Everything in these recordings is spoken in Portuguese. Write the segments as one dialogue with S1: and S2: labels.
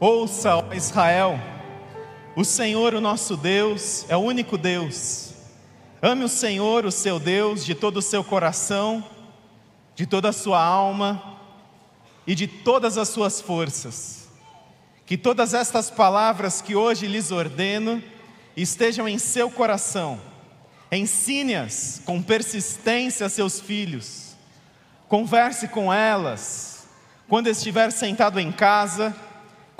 S1: Ouça, ó Israel, o Senhor, o nosso Deus, é o único Deus. Ame o Senhor, o seu Deus, de todo o seu coração, de toda a sua alma e de todas as suas forças. Que todas estas palavras que hoje lhes ordeno estejam em seu coração. Ensine-as com persistência a seus filhos. Converse com elas quando estiver sentado em casa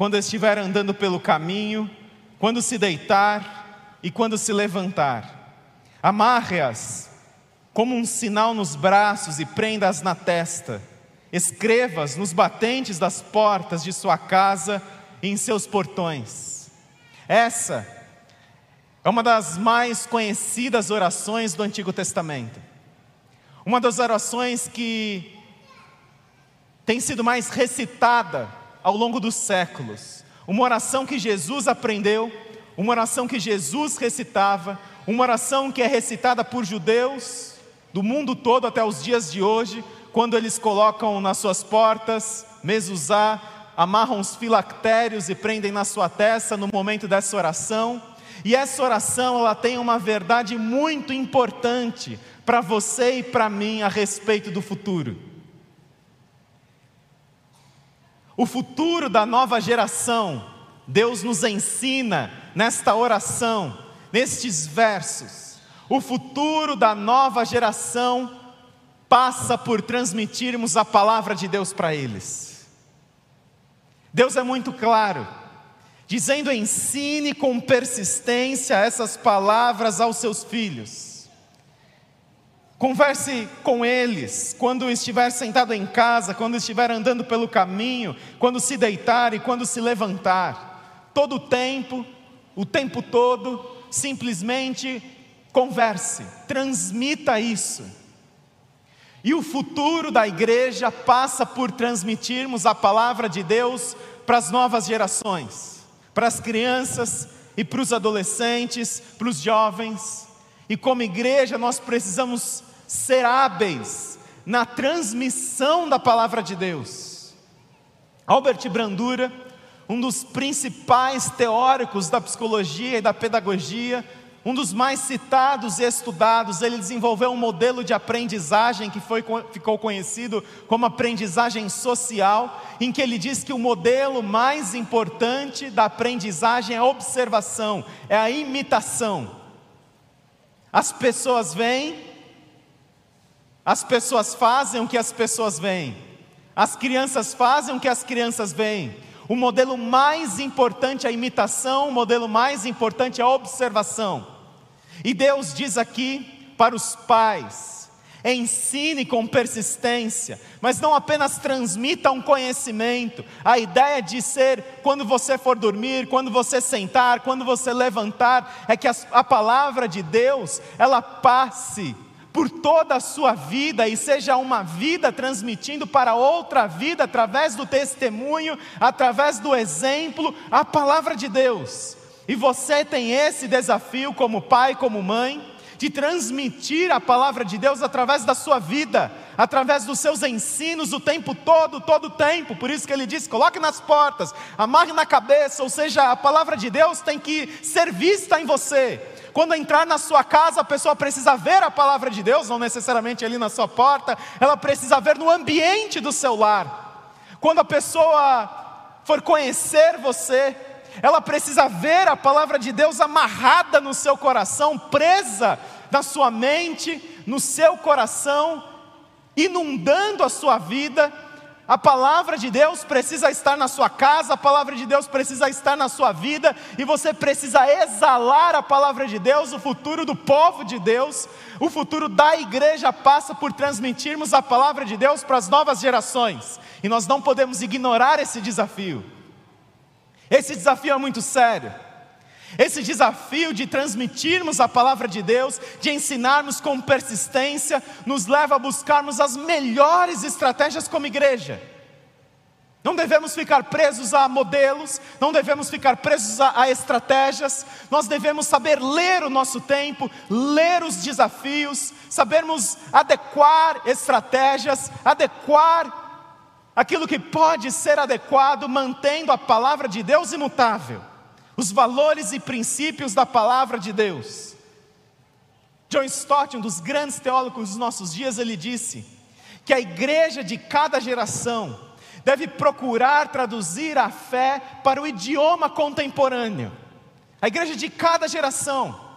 S1: quando estiver andando pelo caminho, quando se deitar e quando se levantar. Amarre-as como um sinal nos braços e prenda-as na testa. Escreva-as nos batentes das portas de sua casa e em seus portões. Essa é uma das mais conhecidas orações do Antigo Testamento. Uma das orações que tem sido mais recitada ao longo dos séculos. Uma oração que Jesus aprendeu, uma oração que Jesus recitava, uma oração que é recitada por judeus do mundo todo até os dias de hoje, quando eles colocam nas suas portas, mezuzá, amarram os filactérios e prendem na sua testa no momento dessa oração. E essa oração ela tem uma verdade muito importante para você e para mim a respeito do futuro. O futuro da nova geração, Deus nos ensina nesta oração, nestes versos. O futuro da nova geração passa por transmitirmos a palavra de Deus para eles. Deus é muito claro, dizendo: ensine com persistência essas palavras aos seus filhos. Converse com eles quando estiver sentado em casa, quando estiver andando pelo caminho, quando se deitar e quando se levantar. Todo o tempo, o tempo todo, simplesmente converse, transmita isso. E o futuro da igreja passa por transmitirmos a palavra de Deus para as novas gerações, para as crianças e para os adolescentes, para os jovens. E como igreja nós precisamos ser hábeis na transmissão da palavra de Deus. Albert Brandura, um dos principais teóricos da psicologia e da pedagogia, um dos mais citados e estudados, ele desenvolveu um modelo de aprendizagem que foi, ficou conhecido como aprendizagem social, em que ele diz que o modelo mais importante da aprendizagem é a observação, é a imitação. As pessoas vêm, as pessoas fazem o que as pessoas veem. As crianças fazem o que as crianças veem. O modelo mais importante é a imitação, o modelo mais importante é a observação. E Deus diz aqui para os pais: ensine com persistência, mas não apenas transmita um conhecimento. A ideia de ser, quando você for dormir, quando você sentar, quando você levantar, é que a, a palavra de Deus, ela passe por toda a sua vida e seja uma vida transmitindo para outra vida através do testemunho, através do exemplo, a palavra de Deus. E você tem esse desafio como pai, como mãe, de transmitir a palavra de Deus através da sua vida, através dos seus ensinos o tempo todo, todo o tempo. Por isso que ele diz: coloque nas portas, amarre na cabeça, ou seja, a palavra de Deus tem que ser vista em você. Quando entrar na sua casa, a pessoa precisa ver a palavra de Deus, não necessariamente ali na sua porta, ela precisa ver no ambiente do seu lar. Quando a pessoa for conhecer você, ela precisa ver a palavra de Deus amarrada no seu coração, presa na sua mente, no seu coração, inundando a sua vida a palavra de Deus precisa estar na sua casa, a palavra de Deus precisa estar na sua vida, e você precisa exalar a palavra de Deus, o futuro do povo de Deus, o futuro da igreja passa por transmitirmos a palavra de Deus para as novas gerações, e nós não podemos ignorar esse desafio. Esse desafio é muito sério. Esse desafio de transmitirmos a palavra de Deus, de ensinarmos com persistência, nos leva a buscarmos as melhores estratégias como igreja. Não devemos ficar presos a modelos, não devemos ficar presos a, a, estratégias, nós devemos saber ler o nosso tempo, ler os desafios, sabermos adequar estratégias, adequar aquilo que pode ser adequado, mantendo a palavra de Deus imutável, os valores e princípios da palavra de Deus. John Stott, um dos grandes teólogos dos nossos dias, ele disse que a igreja de cada geração deve procurar traduzir a fé para o idioma contemporâneo. A igreja de cada geração.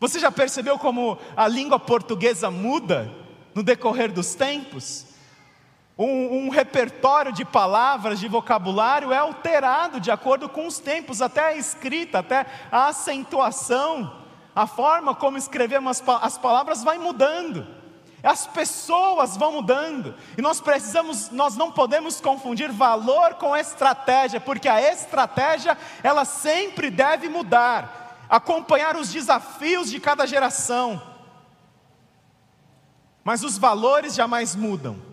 S1: Você já percebeu como a língua portuguesa muda no decorrer dos tempos? Um, um, repertório de palavras, de vocabulário é alterado de acordo com os tempos, até a escrita, até a acentuação, a forma como escrevemos as palavras vai mudando. As pessoas vão mudando e nós precisamos, nós não podemos confundir valor com estratégia, porque a estratégia ela sempre deve mudar, acompanhar os desafios de cada geração. Mas os valores jamais mudam.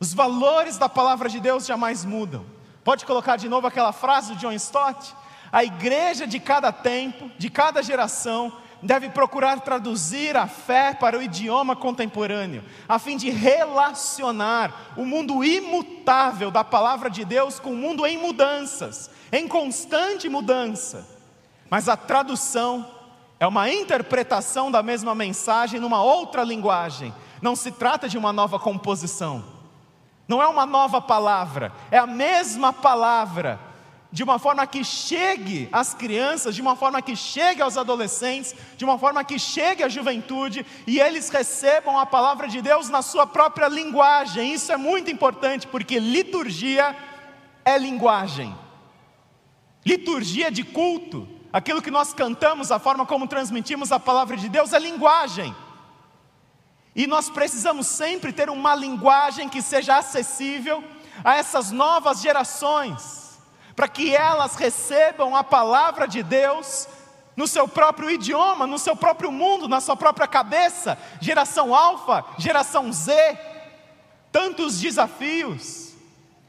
S1: Os valores da palavra de Deus jamais mudam. Pode colocar de novo aquela frase do John Stott? A igreja de cada tempo, de cada geração, deve procurar traduzir a fé para o idioma contemporâneo, a fim de relacionar o mundo imutável da palavra de Deus com o mundo em mudanças, em constante mudança. Mas a tradução é uma interpretação da mesma mensagem numa outra linguagem, não se trata de uma nova composição. Não é uma nova palavra, é a mesma palavra, de uma forma que chegue às crianças, de uma forma que chegue aos adolescentes, de uma forma que chegue à juventude e eles recebam a palavra de Deus na sua própria linguagem. Isso é muito importante porque liturgia é linguagem. Liturgia de culto, aquilo que nós cantamos, a forma como transmitimos a palavra de Deus é linguagem. E nós precisamos sempre ter uma linguagem que seja acessível a essas novas gerações, para que elas recebam a palavra de Deus no seu próprio idioma, no seu próprio mundo, na sua própria cabeça. Geração Alfa, geração Z, tantos desafios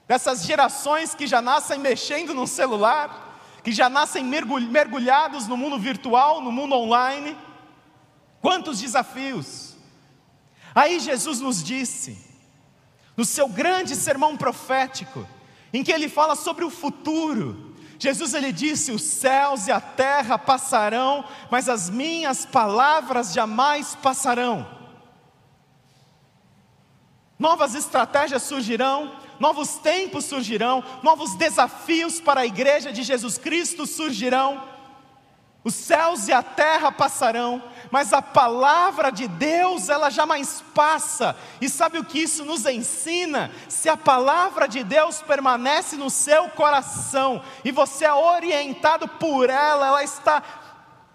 S1: dessas gerações que já nascem mexendo no celular, que já nascem mergulhados no mundo virtual, no mundo online. Quantos desafios! Aí Jesus nos disse, no seu grande sermão profético, em que ele fala sobre o futuro, Jesus ele disse: Os céus e a terra passarão, mas as minhas palavras jamais passarão. Novas estratégias surgirão, novos tempos surgirão, novos desafios para a igreja de Jesus Cristo surgirão. Os céus e a terra passarão, mas a palavra de Deus, ela jamais passa. E sabe o que isso nos ensina? Se a palavra de Deus permanece no seu coração e você é orientado por ela, ela está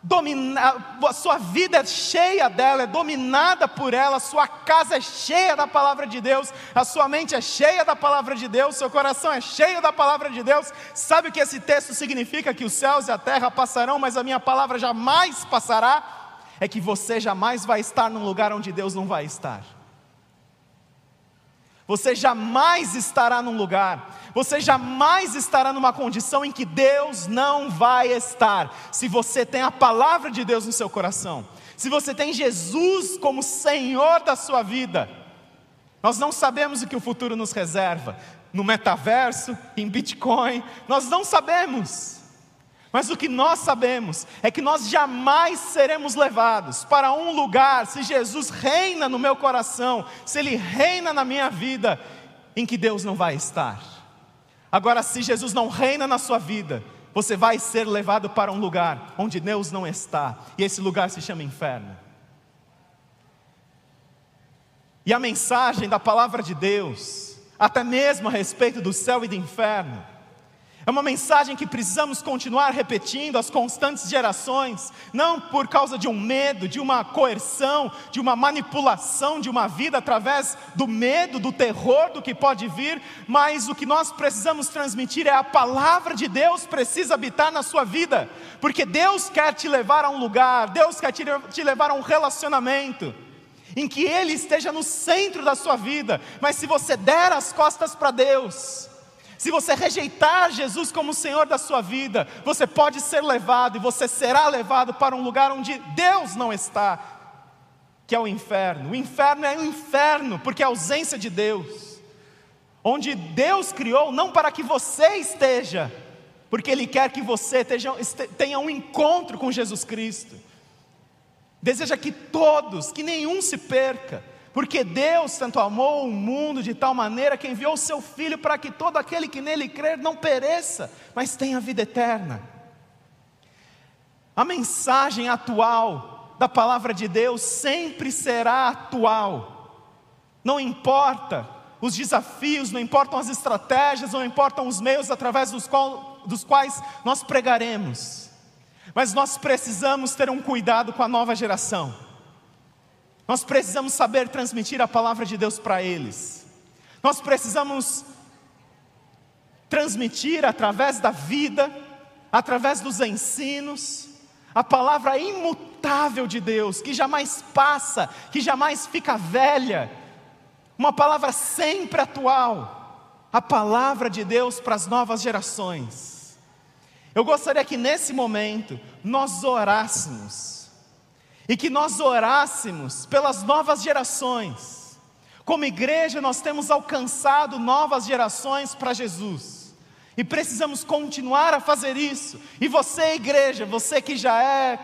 S1: domina, a sua vida é cheia dela, é dominada por ela, a sua casa é cheia da palavra de Deus, a sua mente é cheia da palavra de Deus, seu coração é cheio da palavra de Deus. Sabe o que esse texto significa? Que os céus e a terra passarão, mas a minha palavra jamais passará. É que você jamais vai estar num lugar onde Deus não vai estar. Você jamais estará num lugar, você jamais estará numa condição em que Deus não vai estar, se você tem a palavra de Deus no seu coração, se você tem Jesus como Senhor da sua vida. Nós não sabemos o que o futuro nos reserva, no metaverso, em Bitcoin, nós não sabemos. Mas o que nós sabemos é que nós jamais seremos levados para um lugar, se Jesus reina no meu coração, se Ele reina na minha vida, em que Deus não vai estar. Agora, se Jesus não reina na sua vida, você vai ser levado para um lugar onde Deus não está, e esse lugar se chama inferno. E a mensagem da palavra de Deus, até mesmo a respeito do céu e do inferno, é uma mensagem que precisamos continuar repetindo às constantes gerações, não por causa de um medo, de uma coerção, de uma manipulação de uma vida através do medo, do terror do que pode vir, mas o que nós precisamos transmitir é a palavra de Deus precisa habitar na sua vida, porque Deus quer te levar a um lugar, Deus quer te levar a um relacionamento em que Ele esteja no centro da sua vida, mas se você der as costas para Deus, se você rejeitar Jesus como Senhor da sua vida, você pode ser levado e você será levado para um lugar onde Deus não está, que é o inferno. O inferno é o inferno porque é a ausência de Deus. onde Deus criou não para que você esteja, porque Ele quer que você tenha um encontro com Jesus Cristo. Deseja que todos, que nenhum se perca, porque Deus tanto amou o mundo de tal maneira que enviou o seu Filho para que todo aquele que nele crer não pereça, mas tenha vida eterna. A mensagem atual da palavra de Deus sempre será atual, não importa os desafios, não importam as estratégias, não importam os meios através dos, qual, dos quais nós pregaremos, mas nós precisamos ter um cuidado com a nova geração, nós precisamos saber transmitir a palavra de Deus para eles, nós precisamos transmitir através da vida, através dos ensinos, a palavra imutável de Deus, que jamais passa, que jamais fica velha, uma palavra sempre atual, a palavra de Deus para as novas gerações. Eu gostaria que nesse momento nós orássemos, e que nós orássemos pelas novas gerações. Como igreja, nós temos alcançado novas gerações para Jesus, e precisamos continuar a fazer isso. E você, igreja, você que já é,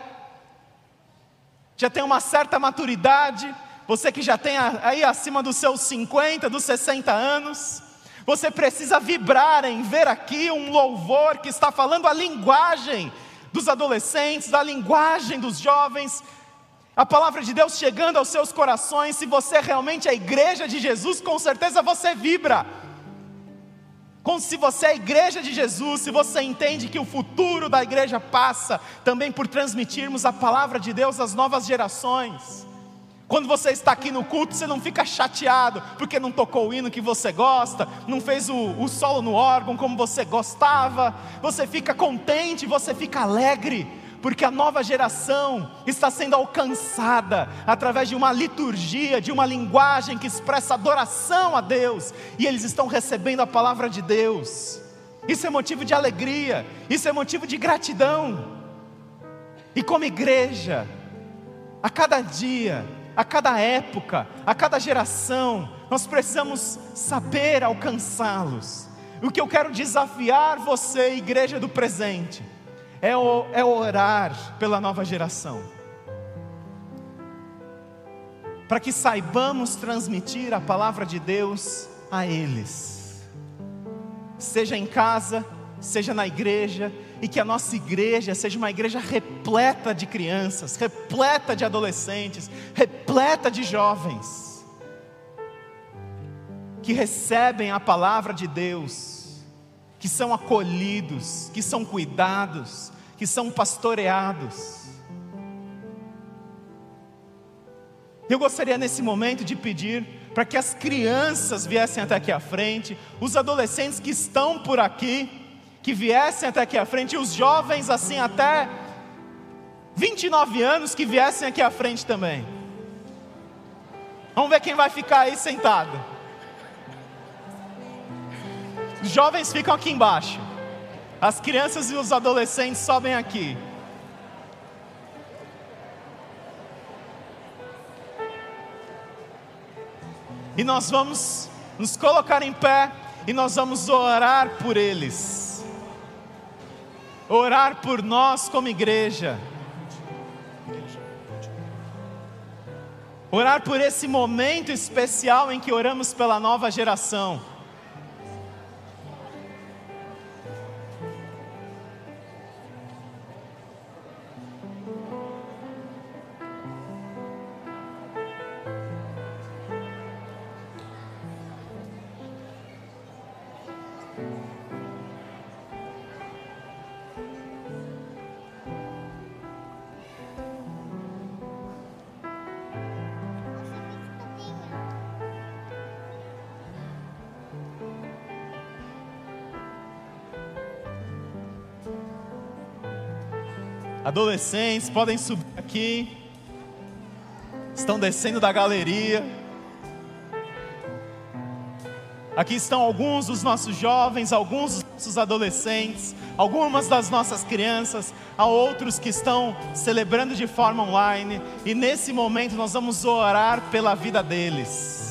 S1: já tem uma certa maturidade, você que já tem aí acima dos seus 50, dos 60 anos, você precisa vibrar em ver aqui um louvor que está falando a linguagem dos adolescentes, da linguagem dos jovens, a palavra de Deus chegando aos seus corações. Se você realmente é a igreja de Jesus, com certeza você vibra. Como se você é a igreja de Jesus, se você entende que o futuro da igreja passa também por transmitirmos a palavra de Deus às novas gerações. Quando você está aqui no culto, você não fica chateado porque não tocou o hino que você gosta, não fez o, o solo no órgão como você gostava. Você fica contente, você fica alegre, porque a nova geração está sendo alcançada através de uma liturgia, de uma linguagem que expressa adoração a Deus, e eles estão recebendo a palavra de Deus. Isso é motivo de alegria, isso é motivo de gratidão. E como igreja, a cada dia, a cada época, a cada geração, nós precisamos saber alcançá-los. O que eu quero desafiar você, igreja do presente, é, o, é orar pela nova geração, para que saibamos transmitir a palavra de Deus a eles, seja em casa, seja na igreja, e que a nossa igreja seja uma igreja repleta de crianças, repleta de adolescentes, repleta de jovens, que recebem a palavra de Deus, que são acolhidos, que são cuidados, que são pastoreados. Eu gostaria nesse momento de pedir para que as crianças viessem até aqui à frente, os adolescentes que estão por aqui, que viessem até aqui à frente, e os jovens, assim, até 29 anos, que viessem aqui à frente também. Vamos ver quem vai ficar aí sentado. Os jovens ficam aqui embaixo, as crianças e os adolescentes sobem aqui. E nós vamos nos colocar em pé e nós vamos orar por eles orar por nós como igreja. Orar por esse momento especial em que oramos pela nova geração. Adolescentes podem subir aqui. Estão descendo da galeria. Aqui estão alguns dos nossos jovens, alguns dos nossos adolescentes, algumas das nossas crianças, há outros que estão celebrando de forma online, e nesse momento nós vamos orar pela vida deles.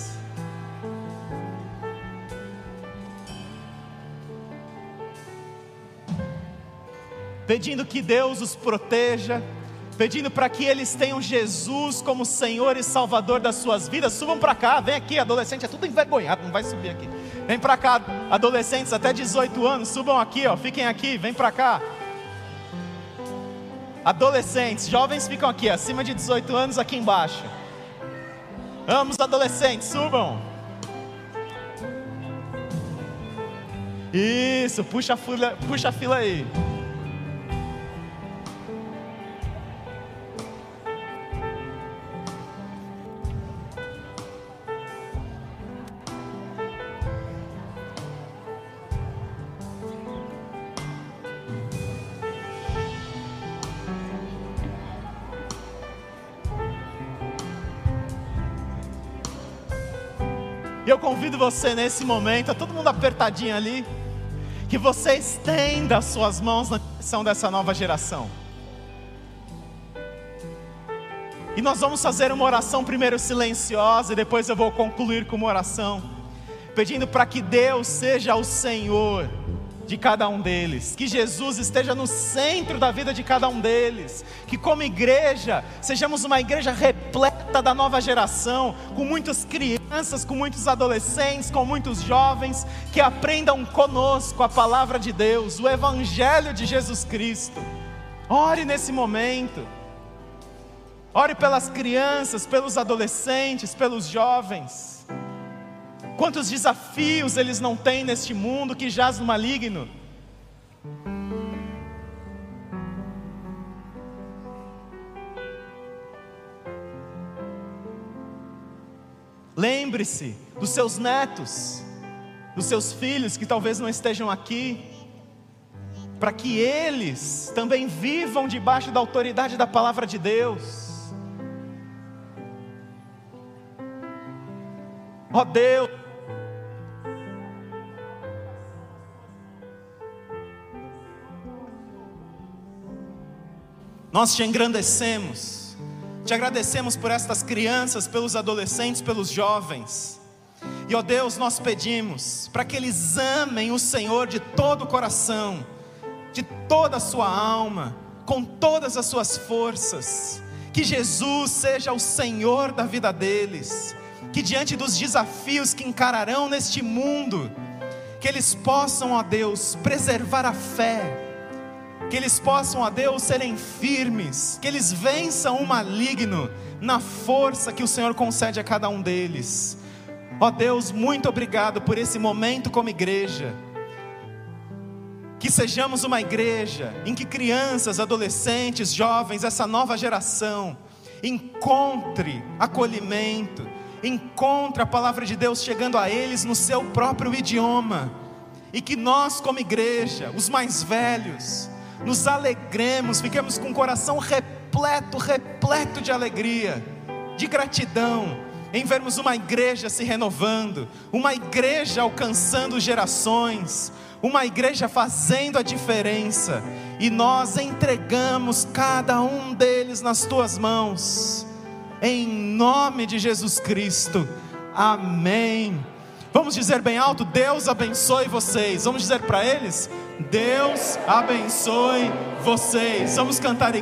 S1: Pedindo que Deus os proteja, pedindo para que eles tenham Jesus como Senhor e Salvador das suas vidas. Subam para cá, vem aqui, adolescente, é tudo envergonhado, não vai subir aqui. Vem para cá, adolescentes até 18 anos, subam aqui, ó, fiquem aqui, vem para cá. Adolescentes, jovens ficam aqui, acima de 18 anos, aqui embaixo. Vamos, adolescentes, subam. Isso, puxa a fila, puxa a fila aí. E eu convido você nesse momento, tá todo mundo apertadinho ali, que você estenda as suas mãos na direção dessa nova geração. E nós vamos fazer uma oração primeiro silenciosa e depois eu vou concluir com uma oração, pedindo para que Deus seja o Senhor de cada um deles, que Jesus esteja no centro da vida de cada um deles, que como igreja sejamos uma igreja repleta da nova geração, com muitas crianças, com muitos adolescentes, com muitos jovens, que aprendam conosco a palavra de Deus, o Evangelho de Jesus Cristo. Ore nesse momento, ore pelas crianças, pelos adolescentes, pelos jovens. Quantos desafios eles não têm neste mundo que jaz no maligno? Lembre-se dos seus netos, dos seus filhos que talvez não estejam aqui, para que eles também vivam debaixo da autoridade da palavra de Deus. Ó oh Deus, Nós te engrandecemos, te agradecemos por estas crianças, pelos adolescentes, pelos jovens. E ó Deus, nós pedimos para que eles amem o Senhor de todo o coração, de toda a sua alma, com todas as suas forças. Que Jesus seja o Senhor da vida deles, que diante dos desafios que encararão neste mundo, que eles possam, ó Deus, preservar a fé que eles possam, a Deus, serem firmes, que eles vençam o maligno na força que o Senhor concede a cada um deles. Ó Deus, muito obrigado por esse momento como igreja. Que sejamos uma igreja em que crianças, adolescentes, jovens, essa nova geração, encontre acolhimento, encontre a palavra de Deus chegando a eles no seu próprio idioma, e que nós, como igreja, os mais velhos, nos alegremos, fiquemos com o coração repleto, repleto de alegria, de gratidão, em vermos uma igreja se renovando, uma igreja alcançando gerações, uma igreja fazendo a diferença, e nós entregamos cada um deles nas tuas mãos, em nome de Jesus Cristo, amém. Vamos dizer bem alto: Deus abençoe vocês. Vamos dizer para eles: Deus abençoe vocês. Vamos cantar, igreja.